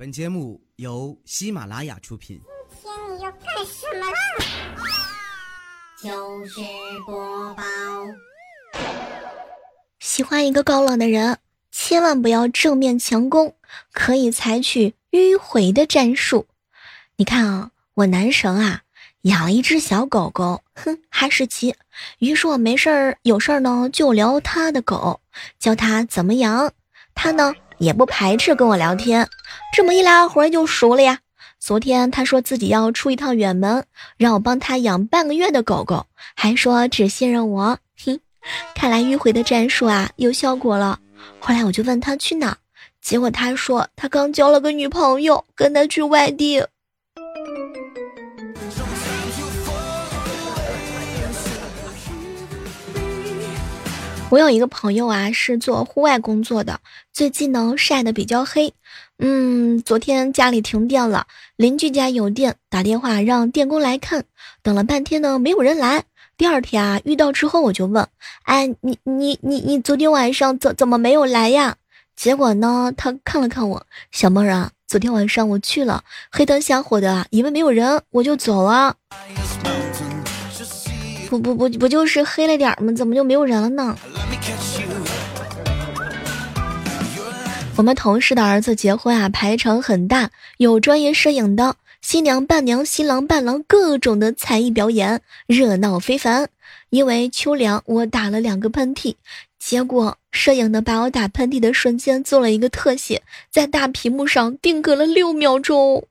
本节目由喜马拉雅出品。今天你要干什么啦？就是播报。喜欢一个高冷的人，千万不要正面强攻，可以采取迂回的战术。你看啊，我男神啊养了一只小狗狗，哼，哈士奇。于是我没事儿有事儿呢就聊他的狗，教他怎么养。他呢也不排斥跟我聊天，这么一来二回就熟了呀。昨天他说自己要出一趟远门，让我帮他养半个月的狗狗，还说只信任我。哼，看来迂回的战术啊有效果了。后来我就问他去哪，结果他说他刚交了个女朋友，跟他去外地。我有一个朋友啊，是做户外工作的，最近呢晒得比较黑。嗯，昨天家里停电了，邻居家有电，打电话让电工来看，等了半天呢没有人来。第二天啊遇到之后我就问，哎，你你你你昨天晚上怎怎么没有来呀？结果呢他看了看我，小妹儿啊，昨天晚上我去了，黑灯瞎火的，以为没有人，我就走了。不不不不就是黑了点吗？怎么就没有人了呢？我们同事的儿子结婚啊，排场很大，有专业摄影的，新娘伴娘、新郎伴郎各种的才艺表演，热闹非凡。因为秋凉，我打了两个喷嚏，结果摄影的把我打喷嚏的瞬间做了一个特写，在大屏幕上定格了六秒钟。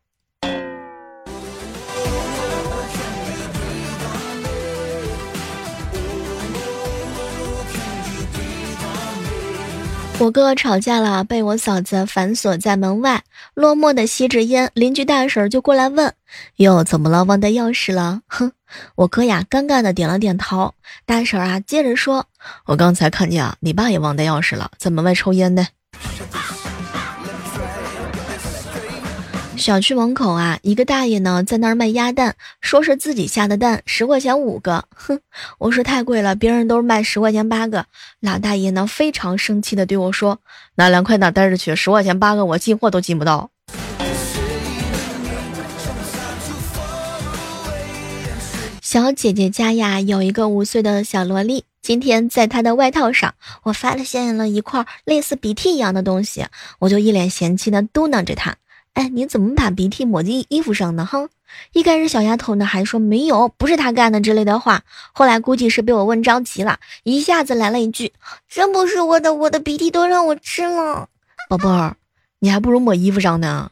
我哥吵架了，被我嫂子反锁在门外，落寞的吸着烟。邻居大婶就过来问：“哟，怎么了？忘带钥匙了？”哼，我哥呀，尴尬的点了点头。大婶啊，接着说：“我刚才看见啊，你爸也忘带钥匙了，在门外抽烟呢。”小区门口啊，一个大爷呢在那儿卖鸭蛋，说是自己下的蛋，十块钱五个。哼，我说太贵了，别人都是卖十块钱八个。老大爷呢非常生气的对我说：“拿两块蛋带着去，十块钱八个，我进货都进不到。”小姐姐家呀有一个五岁的小萝莉，今天在她的外套上，我发现了一块类似鼻涕一样的东西，我就一脸嫌弃的嘟囔着她。哎，你怎么把鼻涕抹进衣服上呢？哼！一开始小丫头呢还说没有，不是她干的之类的话，后来估计是被我问着急了，一下子来了一句：“真不是我的，我的鼻涕都让我吃了。”宝贝儿，你还不如抹衣服上呢。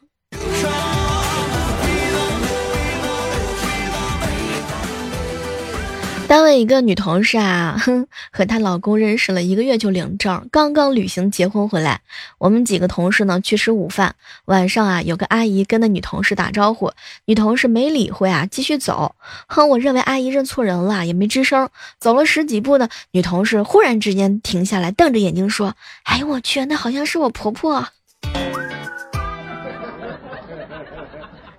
单位一个女同事啊，哼，和她老公认识了一个月就领证，刚刚旅行结婚回来。我们几个同事呢去吃午饭，晚上啊有个阿姨跟那女同事打招呼，女同事没理会啊，继续走。哼，我认为阿姨认错人了，也没吱声。走了十几步呢，女同事忽然之间停下来，瞪着眼睛说：“哎呦我去，那好像是我婆婆。”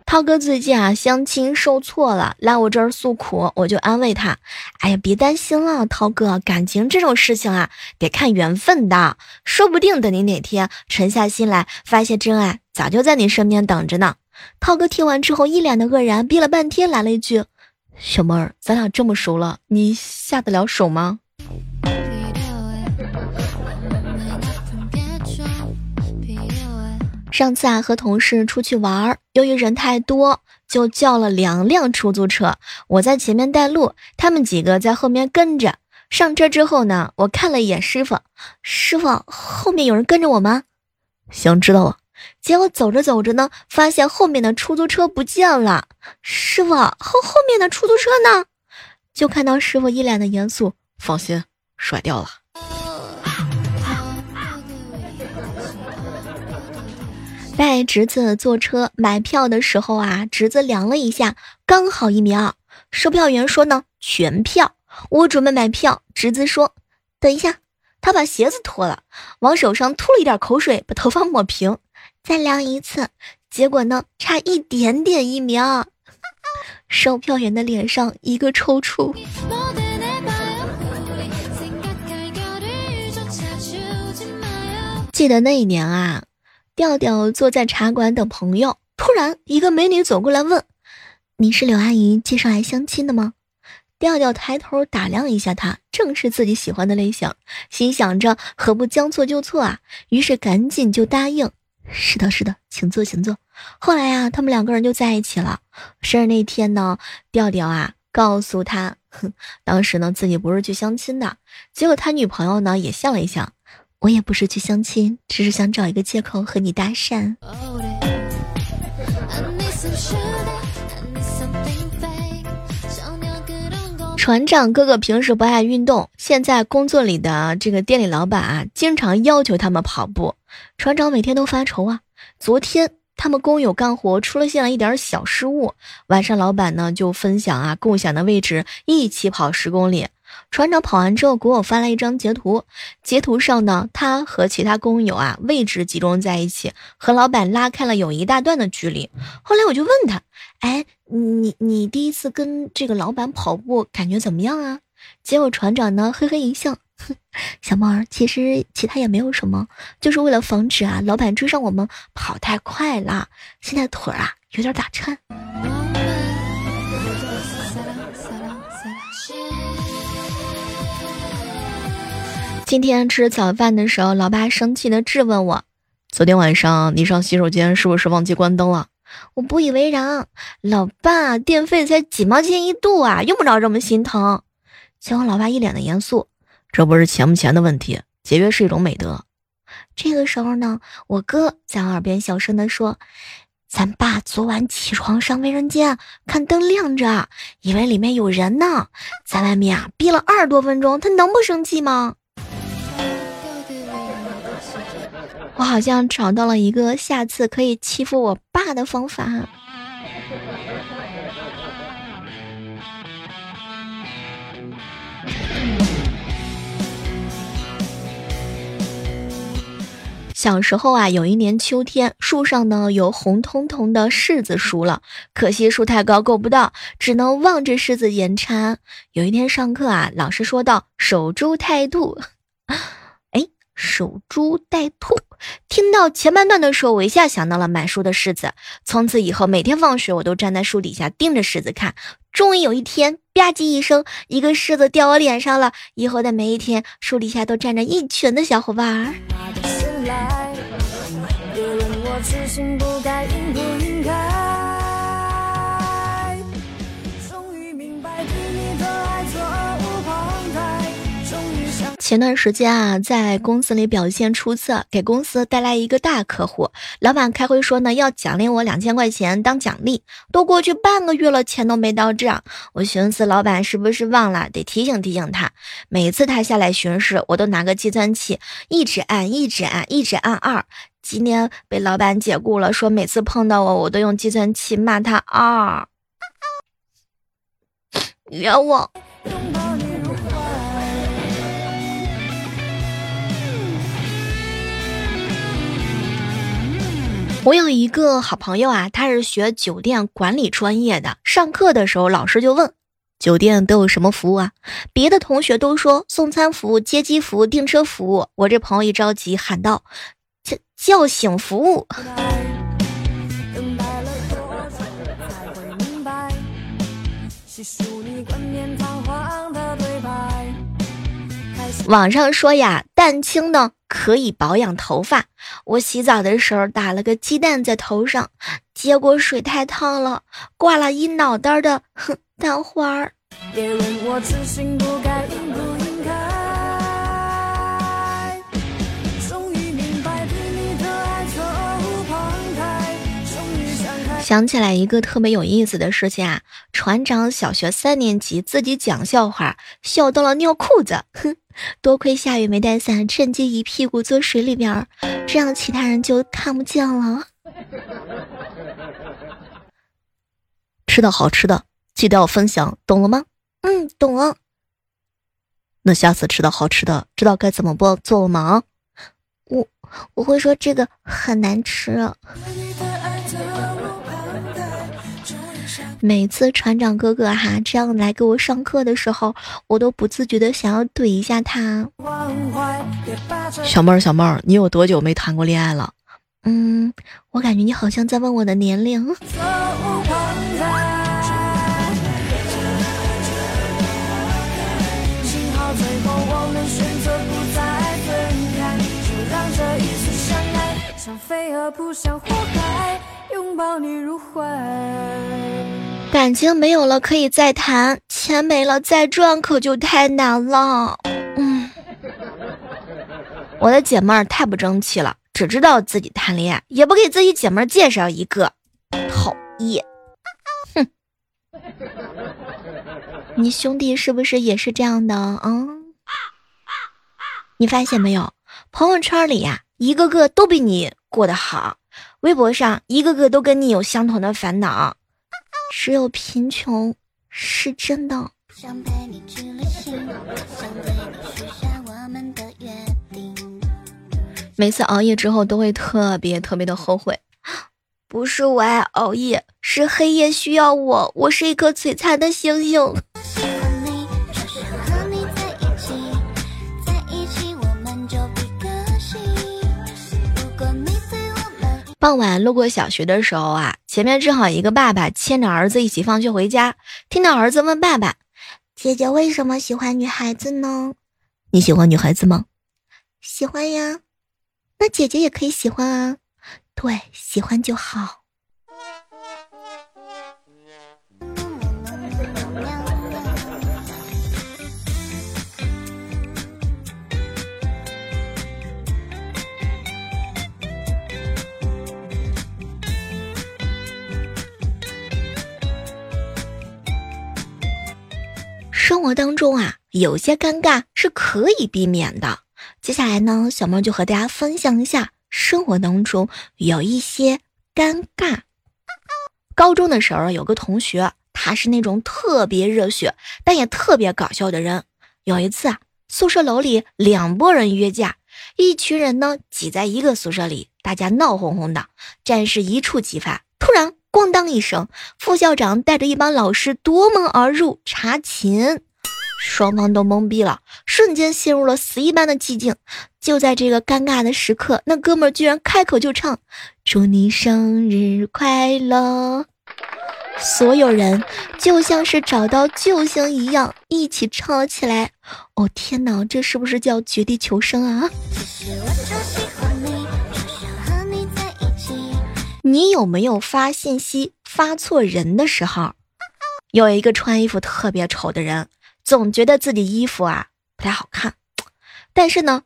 涛哥最近啊相亲受挫了，来我这儿诉苦，我就安慰他：“哎呀，别担心了，涛哥，感情这种事情啊，得看缘分的，说不定等你哪天沉下心来，发现真爱，早就在你身边等着呢。”涛哥听完之后一脸的愕然，憋了半天来了一句：“小妹儿，咱俩这么熟了，你下得了手吗？”上次啊和同事出去玩儿，由于人太多，就叫了两辆出租车。我在前面带路，他们几个在后面跟着。上车之后呢，我看了一眼师傅，师傅后面有人跟着我吗？行，知道了。结果走着走着呢，发现后面的出租车不见了。师傅后后面的出租车呢？就看到师傅一脸的严肃，放心，甩掉了。带侄子坐车买票的时候啊，侄子量了一下，刚好一米二。售票员说呢，全票。我准备买票，侄子说，等一下。他把鞋子脱了，往手上吐了一点口水，把头发抹平，再量一次。结果呢，差一点点一米二。售票员的脸上一个抽搐。记得那一年啊。调调坐在茶馆等朋友，突然一个美女走过来问：“你是柳阿姨介绍来相亲的吗？”调调抬头打量一下她，正是自己喜欢的类型，心想着何不将错就错啊？于是赶紧就答应：“是的，是的，请坐，请坐。”后来呀，他们两个人就在一起了。生日那天呢，调调啊告诉他，哼，当时呢自己不是去相亲的。结果他女朋友呢也笑了一笑。我也不是去相亲，只是想找一个借口和你搭讪。船长哥哥平时不爱运动，现在工作里的这个店里老板啊，经常要求他们跑步。船长每天都发愁啊。昨天他们工友干活出了现了一点小失误，晚上老板呢就分享啊共享的位置，一起跑十公里。船长跑完之后给我发来一张截图，截图上呢，他和其他工友啊位置集中在一起，和老板拉开了有一大段的距离。后来我就问他，哎，你你第一次跟这个老板跑步感觉怎么样啊？结果船长呢嘿嘿一笑，哼，小猫儿，其实其他也没有什么，就是为了防止啊老板追上我们跑太快了，现在腿儿啊有点打颤。今天吃早饭的时候，老爸生气的质问我：“昨天晚上你上洗手间是不是忘记关灯了？”我不以为然：“老爸，电费才几毛钱一度啊，用不着这么心疼。”结果老爸一脸的严肃：“这不是钱不钱的问题，节约是一种美德。”这个时候呢，我哥在耳边小声的说：“咱爸昨晚起床上卫生间，看灯亮着，以为里面有人呢，在外面啊憋了二十多分钟，他能不生气吗？”我好像找到了一个下次可以欺负我爸的方法。小时候啊，有一年秋天，树上呢有红彤彤的柿子熟了，可惜树太高够不到，只能望着柿子眼馋。有一天上课啊，老师说道：“守株待兔。” 守株待兔，听到前半段的时候，我一下想到了买书的柿子。从此以后，每天放学我都站在树底下盯着柿子看。终于有一天，吧唧一声，一个柿子掉我脸上了。以后的每一天，树底下都站着一群的小伙伴儿。有人我不该应不应该。前段时间啊，在公司里表现出色，给公司带来一个大客户。老板开会说呢，要奖励我两千块钱当奖励。都过去半个月了，钱都没到账。我寻思，老板是不是忘了？得提醒提醒他。每次他下来巡视，我都拿个计算器，一直按，一直按，一直按二。今天被老板解雇了，说每次碰到我，我都用计算器骂他二。冤枉。我有一个好朋友啊，他是学酒店管理专业的。上课的时候，老师就问：“酒店都有什么服务啊？”别的同学都说送餐服务、接机服务、订车服务。我这朋友一着急喊道：“叫叫醒服务。”网上说呀，蛋清呢可以保养头发。我洗澡的时候打了个鸡蛋在头上，结果水太烫了，挂了一脑袋的哼蛋花儿。想起来一个特别有意思的事情啊，船长小学三年级自己讲笑话，笑到了尿裤子。哼，多亏下雨没带伞，趁机一屁股坐水里边儿，这样其他人就看不见了。吃到好吃的，记得要分享，懂了吗？嗯，懂了。那下次吃到好吃的，知道该怎么做做吗？我我会说这个很难吃。每次船长哥哥哈这样来给我上课的时候，我都不自觉的想要怼一下他。小妹儿，小妹儿，你有多久没谈过恋爱了？嗯，我感觉你好像在问我的年龄。感情没有了可以再谈，钱没了再赚可就太难了。嗯，我的姐妹儿太不争气了，只知道自己谈恋爱，也不给自己姐妹儿介绍一个，讨厌。哼，你兄弟是不是也是这样的啊？你发现没有，朋友圈里呀，一个个都比你过得好，微博上一个个都跟你有相同的烦恼。只有贫穷是真的。每次熬夜之后都会特别特别的后悔，不是我爱熬夜，是黑夜需要我，我是一颗璀璨的星星。傍晚路过小学的时候啊，前面正好一个爸爸牵着儿子一起放学回家，听到儿子问爸爸：“姐姐为什么喜欢女孩子呢？你喜欢女孩子吗？喜欢呀，那姐姐也可以喜欢啊，对，喜欢就好。”生活当中啊，有些尴尬是可以避免的。接下来呢，小猫就和大家分享一下生活当中有一些尴尬。高中的时候有个同学，他是那种特别热血，但也特别搞笑的人。有一次啊，宿舍楼里两拨人约架，一群人呢挤在一个宿舍里，大家闹哄哄的，战事一触即发。突然。咣当一声，副校长带着一帮老师夺门而入查寝，双方都懵逼了，瞬间陷入了死一般的寂静。就在这个尴尬的时刻，那哥们儿居然开口就唱：“祝你生日快乐！”所有人就像是找到救星一样，一起唱了起来。哦天哪，这是不是叫绝地求生啊？你有没有发信息发错人的时候？有一个穿衣服特别丑的人，总觉得自己衣服啊不太好看，但是呢，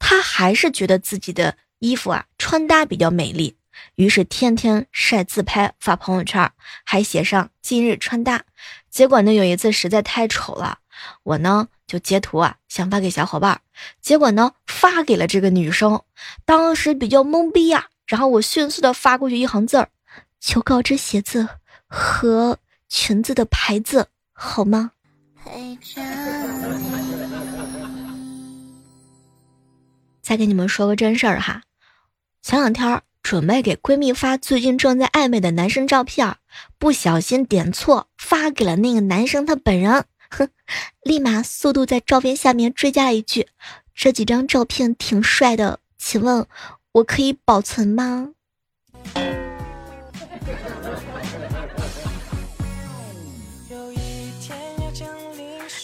他还是觉得自己的衣服啊穿搭比较美丽，于是天天晒自拍发朋友圈，还写上今日穿搭。结果呢，有一次实在太丑了，我呢就截图啊想发给小伙伴，结果呢发给了这个女生，当时比较懵逼呀。然后我迅速的发过去一行字儿，求告知鞋子和裙子的牌子好吗？再给你们说个真事儿哈，前两天准备给闺蜜发最近正在暧昧的男生照片，不小心点错发给了那个男生他本人，哼，立马速度在照片下面追加了一句：这几张照片挺帅的，请问。我可以保存吗？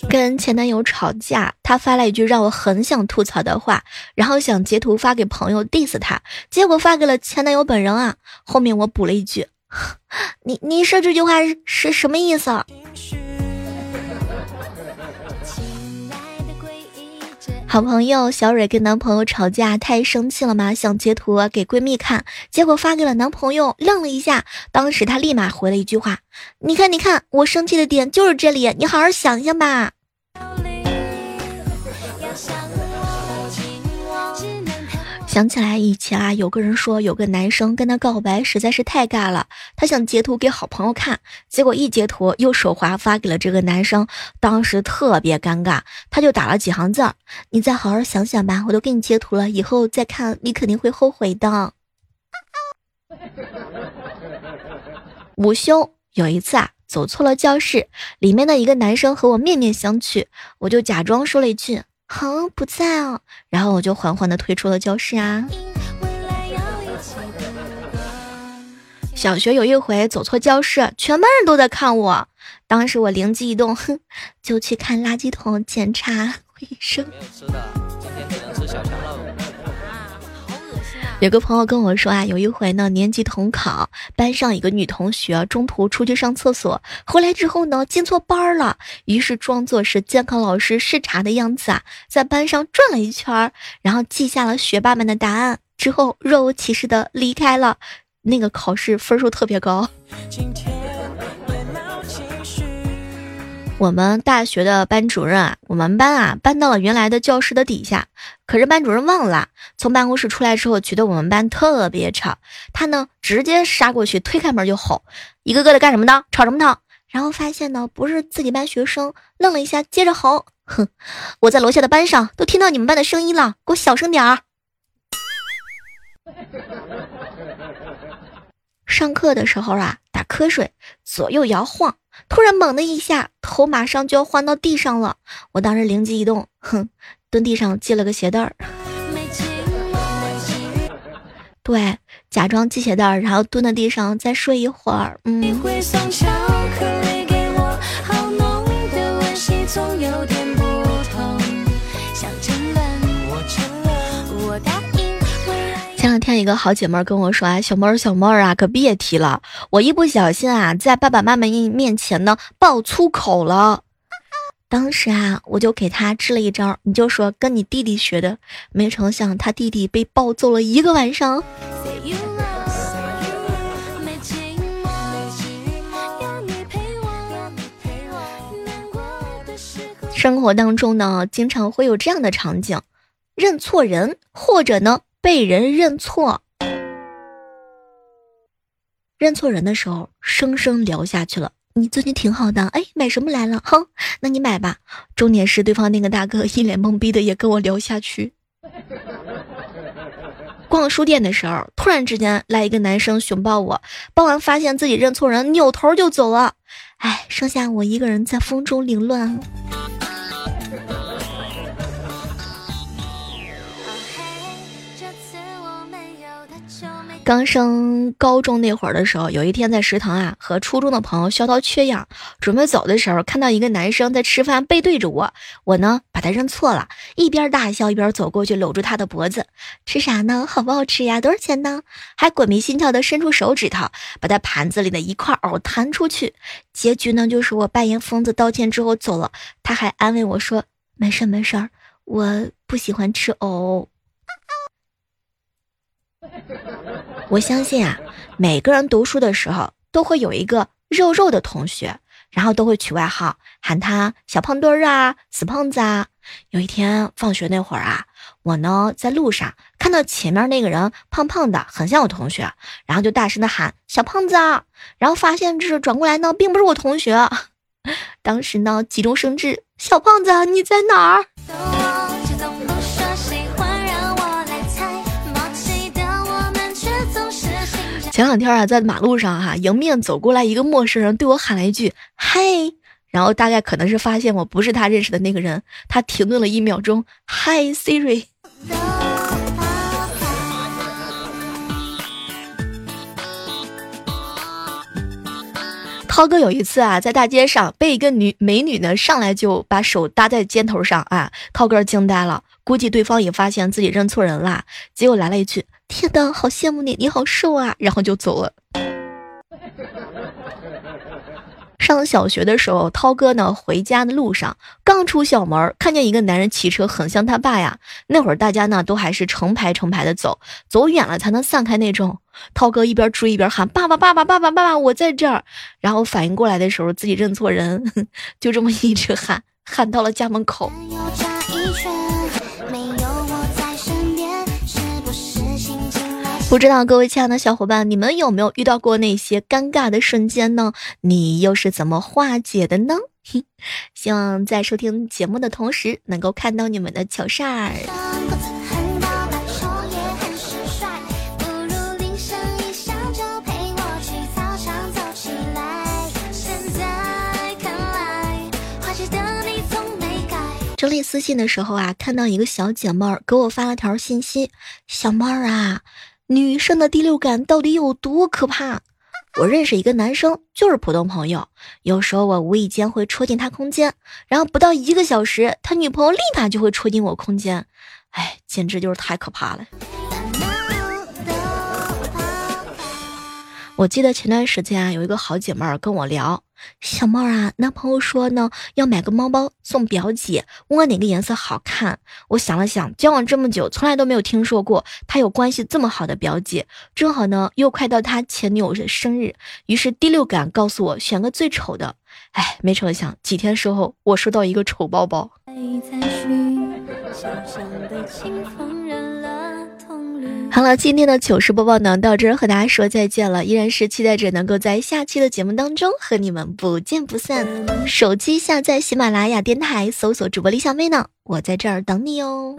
跟前男友吵架，他发了一句让我很想吐槽的话，然后想截图发给朋友 diss 他，结果发给了前男友本人啊。后面我补了一句：“ 你你说这句话是什么意思？”好朋友小蕊跟男朋友吵架，太生气了嘛，想截图给闺蜜看，结果发给了男朋友，愣了一下，当时他立马回了一句话：“你看，你看，我生气的点就是这里，你好好想想吧。”想起来以前啊，有个人说有个男生跟他告白实在是太尬了，他想截图给好朋友看，结果一截图又手滑发给了这个男生，当时特别尴尬，他就打了几行字：“你再好好想想吧，我都给你截图了，以后再看你肯定会后悔的。”午休有一次啊，走错了教室，里面的一个男生和我面面相觑，我就假装说了一句。好不在哦，然后我就缓缓的退出了教室啊。小学有一回走错教室，全班人都在看我。当时我灵机一动，哼，就去看垃圾桶检查卫生。没有吃的，今天只能吃小强喽。有个朋友跟我说啊，有一回呢，年级统考，班上一个女同学中途出去上厕所，回来之后呢，进错班了，于是装作是监考老师视察的样子啊，在班上转了一圈，然后记下了学霸们的答案，之后若无其事的离开了。那个考试分数特别高。我们大学的班主任啊，我们班啊搬到了原来的教室的底下，可是班主任忘了，从办公室出来之后，觉得我们班特别吵，他呢直接杀过去，推开门就吼：“一个个的干什么呢？吵什么呢？”然后发现呢不是自己班学生，愣了一下，接着吼：“哼，我在楼下的班上都听到你们班的声音了，给我小声点儿。”上课的时候啊，打瞌睡，左右摇晃，突然猛的一下，头马上就要换到地上了。我当时灵机一动，哼，蹲地上系了个鞋带儿。对，假装系鞋带儿，然后蹲在地上再睡一会儿。嗯。前两天一个好姐妹跟我说啊，小妹儿小妹儿啊，可别提了，我一不小心啊，在爸爸妈妈面面前呢爆粗口了。当时啊，我就给他支了一招，你就说跟你弟弟学的。没成想他弟弟被暴揍了一个晚上。生活当中呢，经常会有这样的场景，认错人，或者呢。被人认错，认错人的时候，生生聊下去了。你最近挺好的，哎，买什么来了？哼，那你买吧。重点是对方那个大哥一脸懵逼的也跟我聊下去。逛书店的时候，突然之间来一个男生熊抱我，抱完发现自己认错人，扭头就走了。哎，剩下我一个人在风中凌乱。刚升高中那会儿的时候，有一天在食堂啊，和初中的朋友削刀缺氧，准备走的时候，看到一个男生在吃饭，背对着我，我呢把他认错了，一边大笑一边走过去搂住他的脖子，吃啥呢？好不好吃呀？多少钱呢？还鬼迷心窍的伸出手指头，把他盘子里的一块藕弹出去。结局呢，就是我扮演疯子道歉之后走了，他还安慰我说没事没事儿，我不喜欢吃藕。我相信啊，每个人读书的时候都会有一个肉肉的同学，然后都会取外号，喊他小胖墩儿啊、死胖子啊。有一天放学那会儿啊，我呢在路上看到前面那个人胖胖的，很像我同学，然后就大声的喊小胖子啊，然后发现这是转过来呢，并不是我同学，当时呢急中生智，小胖子你在哪儿？前两天啊，在马路上哈，迎面走过来一个陌生人，对我喊了一句“嗨”，然后大概可能是发现我不是他认识的那个人，他停顿了一秒钟，“嗨，Siri”。涛哥有一次啊，在大街上被一个女美女呢上来就把手搭在肩头上啊，涛哥惊呆了，估计对方也发现自己认错人了，结果来了一句。天呐，好羡慕你，你好瘦啊！然后就走了。上小学的时候，涛哥呢回家的路上，刚出校门，看见一个男人骑车，很像他爸呀。那会儿大家呢都还是成排成排的走，走远了才能散开那种。涛哥一边追一边喊：“爸爸，爸爸，爸爸，爸爸，我在这儿！”然后反应过来的时候，自己认错人，就这么一直喊，喊到了家门口。不知道各位亲爱的小伙伴，你们有没有遇到过那些尴尬的瞬间呢？你又是怎么化解的呢？希望在收听节目的同时，能够看到你们的糗事儿。整理私信的时候啊，看到一个小姐妹儿给我发了条信息：“小妹儿啊。”女生的第六感到底有多可怕？我认识一个男生，就是普通朋友，有时候我无意间会戳进他空间，然后不到一个小时，他女朋友立马就会戳进我空间，哎，简直就是太可怕了。我记得前段时间啊，有一个好姐妹跟我聊，小猫啊，男朋友说呢要买个猫包送表姐，问我哪个颜色好看。我想了想，交往这么久，从来都没有听说过他有关系这么好的表姐。正好呢，又快到他前女友的生日，于是第六感告诉我选个最丑的。哎，没成想几天之后，我收到一个丑包包。好了，今天的糗事播报呢，到这儿和大家说再见了。依然是期待着能够在下期的节目当中和你们不见不散。手机下载喜马拉雅电台，搜索主播李小妹呢，我在这儿等你哦。